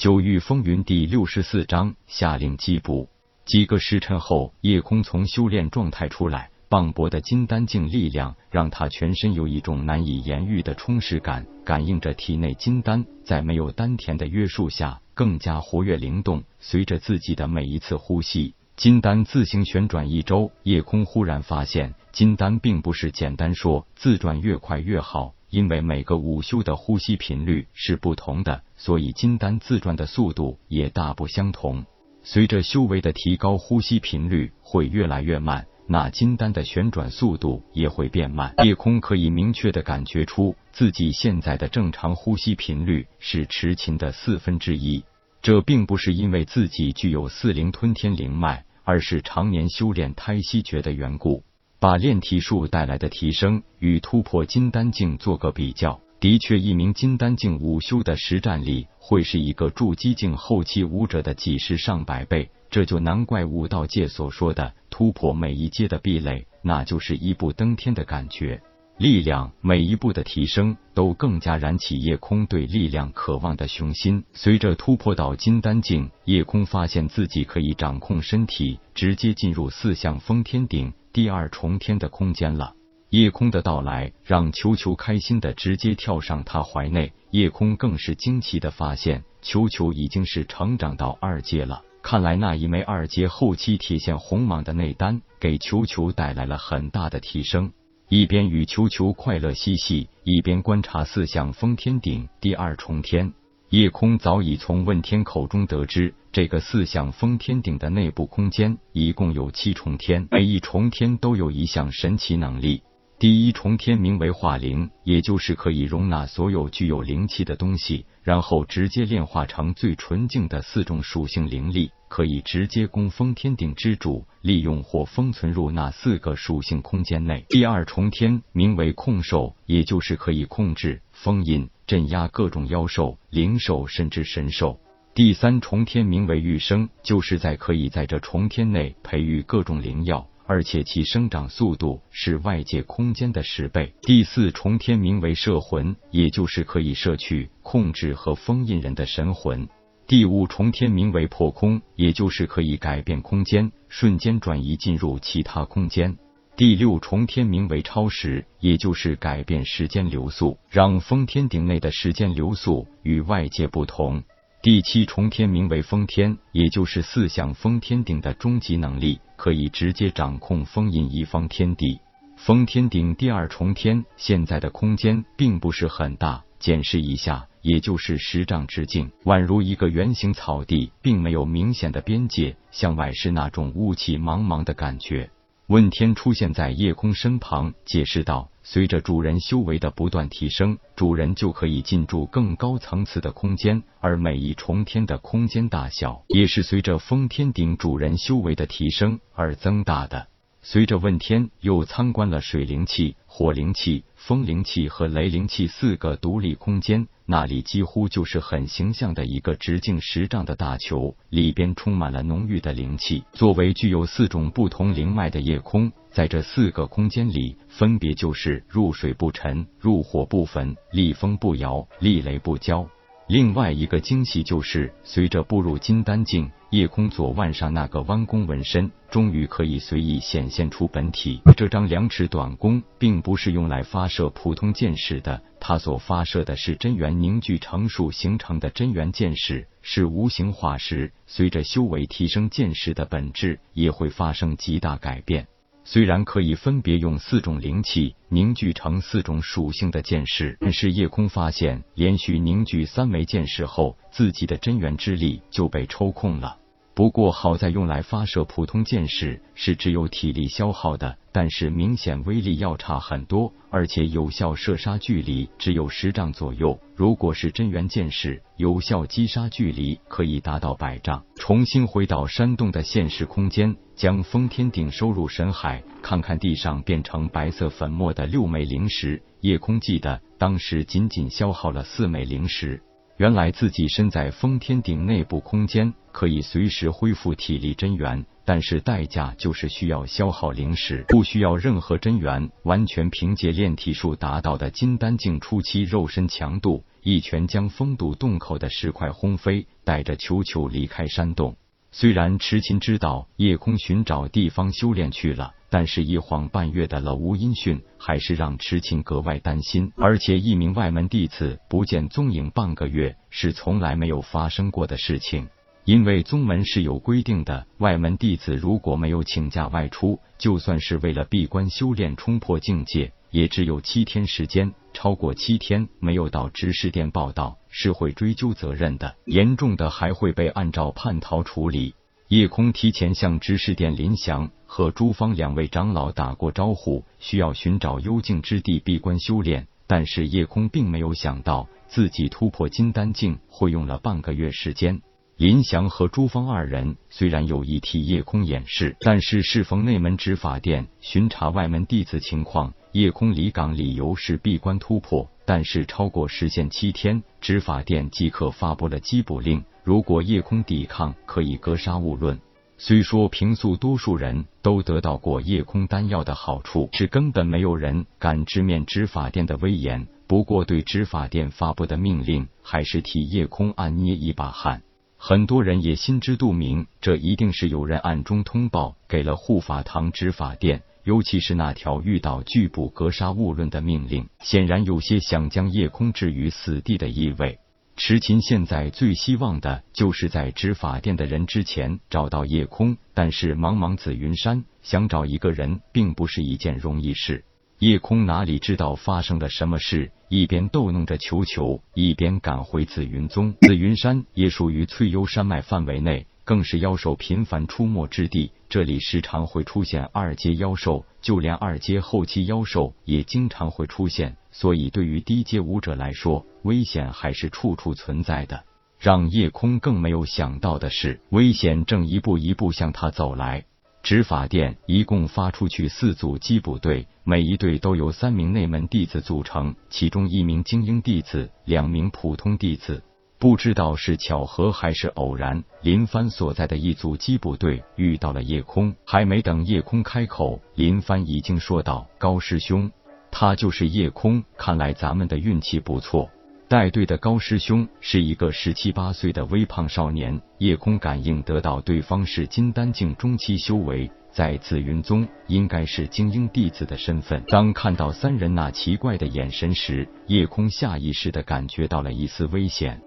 九域风云第六十四章下令缉捕。几个时辰后，夜空从修炼状态出来，磅礴的金丹境力量让他全身有一种难以言喻的充实感，感应着体内金丹在没有丹田的约束下更加活跃灵动。随着自己的每一次呼吸，金丹自行旋转一周。夜空忽然发现，金丹并不是简单说自转越快越好，因为每个午休的呼吸频率是不同的，所以金丹自转的速度也大不相同。随着修为的提高，呼吸频率会越来越慢，那金丹的旋转速度也会变慢。夜空可以明确的感觉出自己现在的正常呼吸频率是持琴的四分之一。这并不是因为自己具有四灵吞天灵脉，而是常年修炼胎息诀的缘故，把炼体术带来的提升与突破金丹境做个比较。的确，一名金丹境武修的实战力会是一个筑基境后期武者的几十上百倍，这就难怪武道界所说的突破每一阶的壁垒，那就是一步登天的感觉。力量每一步的提升，都更加燃起夜空对力量渴望的雄心。随着突破到金丹境，夜空发现自己可以掌控身体，直接进入四象封天顶第二重天的空间了。夜空的到来让球球开心的直接跳上他怀内，夜空更是惊奇的发现球球已经是成长到二阶了。看来那一枚二阶后期铁线红蟒的内丹给球球带来了很大的提升。一边与球球快乐嬉戏，一边观察四象封天顶第二重天。夜空早已从问天口中得知，这个四象封天顶的内部空间一共有七重天，每一重天都有一项神奇能力。第一重天名为化灵，也就是可以容纳所有具有灵气的东西，然后直接炼化成最纯净的四种属性灵力，可以直接供封天顶之主利用或封存入那四个属性空间内。第二重天名为控兽，也就是可以控制、封印、镇压各种妖兽、灵兽甚至神兽。第三重天名为育生，就是在可以在这重天内培育各种灵药。而且其生长速度是外界空间的十倍。第四重天名为摄魂，也就是可以摄取、控制和封印人的神魂。第五重天名为破空，也就是可以改变空间，瞬间转移进入其他空间。第六重天名为超时，也就是改变时间流速，让封天顶内的时间流速与外界不同。第七重天名为封天，也就是四象封天顶的终极能力，可以直接掌控封印一方天地。封天顶第二重天现在的空间并不是很大，检视一下，也就是十丈之境，宛如一个圆形草地，并没有明显的边界，向外是那种雾气茫茫的感觉。问天出现在夜空身旁，解释道：“随着主人修为的不断提升，主人就可以进驻更高层次的空间，而每一重天的空间大小也是随着封天顶主人修为的提升而增大的。”随着问天又参观了水灵气、火灵气、风灵气和雷灵气四个独立空间，那里几乎就是很形象的一个直径十丈的大球，里边充满了浓郁的灵气。作为具有四种不同灵脉的夜空，在这四个空间里，分别就是入水不沉、入火不焚、立风不摇、立雷不焦。另外一个惊喜就是，随着步入金丹境，夜空左腕上那个弯弓纹身终于可以随意显现出本体。这张两尺短弓并不是用来发射普通箭矢的，它所发射的是真元凝聚成数形成的真元箭矢，是无形化石。随着修为提升，箭矢的本质也会发生极大改变。虽然可以分别用四种灵气凝聚成四种属性的剑士，但是夜空发现，连续凝聚三枚剑士后，自己的真元之力就被抽空了。不过好在用来发射普通箭矢是只有体力消耗的，但是明显威力要差很多，而且有效射杀距离只有十丈左右。如果是真元剑士，有效击杀距离可以达到百丈。重新回到山洞的现实空间，将封天顶收入神海，看看地上变成白色粉末的六枚灵石。夜空记得当时仅仅消耗了四枚灵石。原来自己身在封天顶内部空间，可以随时恢复体力真元，但是代价就是需要消耗灵石，不需要任何真元，完全凭借炼体术达到的金丹境初期肉身强度，一拳将封堵洞口的石块轰飞，带着球球离开山洞。虽然池琴知道夜空寻找地方修炼去了，但是一晃半月的了无音讯，还是让池琴格外担心。而且一名外门弟子不见踪影半个月，是从来没有发生过的事情。因为宗门是有规定的，外门弟子如果没有请假外出，就算是为了闭关修炼、冲破境界，也只有七天时间。超过七天没有到执事殿报道，是会追究责任的，严重的还会被按照叛逃处理。叶空提前向执事殿林祥和朱芳两位长老打过招呼，需要寻找幽静之地闭关修炼，但是叶空并没有想到自己突破金丹境会用了半个月时间。林祥和朱芳二人虽然有意替叶空掩饰，但是适逢内门执法殿巡查外门弟子情况，夜空离岗理由是闭关突破，但是超过时限七天，执法殿即刻发布了缉捕令。如果夜空抵抗，可以格杀勿论。虽说平素多数人都得到过夜空丹药的好处，是根本没有人敢直面执法殿的威严。不过，对执法殿发布的命令，还是替夜空暗捏一把汗。很多人也心知肚明，这一定是有人暗中通报给了护法堂执法殿，尤其是那条遇到拒捕格杀勿论的命令，显然有些想将夜空置于死地的意味。池琴现在最希望的就是在执法殿的人之前找到夜空，但是茫茫紫云山，想找一个人并不是一件容易事。夜空哪里知道发生了什么事？一边逗弄着球球，一边赶回紫云宗。紫云山也属于翠幽山脉范围内，更是妖兽频繁出没之地。这里时常会出现二阶妖兽，就连二阶后期妖兽也经常会出现。所以，对于低阶武者来说，危险还是处处存在的。让夜空更没有想到的是，危险正一步一步向他走来。执法殿一共发出去四组缉捕队，每一队都由三名内门弟子组成，其中一名精英弟子，两名普通弟子。不知道是巧合还是偶然，林帆所在的一组缉捕队遇到了夜空，还没等夜空开口，林帆已经说道：“高师兄，他就是夜空，看来咱们的运气不错。”带队的高师兄是一个十七八岁的微胖少年，夜空感应得到对方是金丹境中期修为，在紫云宗应该是精英弟子的身份。当看到三人那奇怪的眼神时，夜空下意识的感觉到了一丝危险。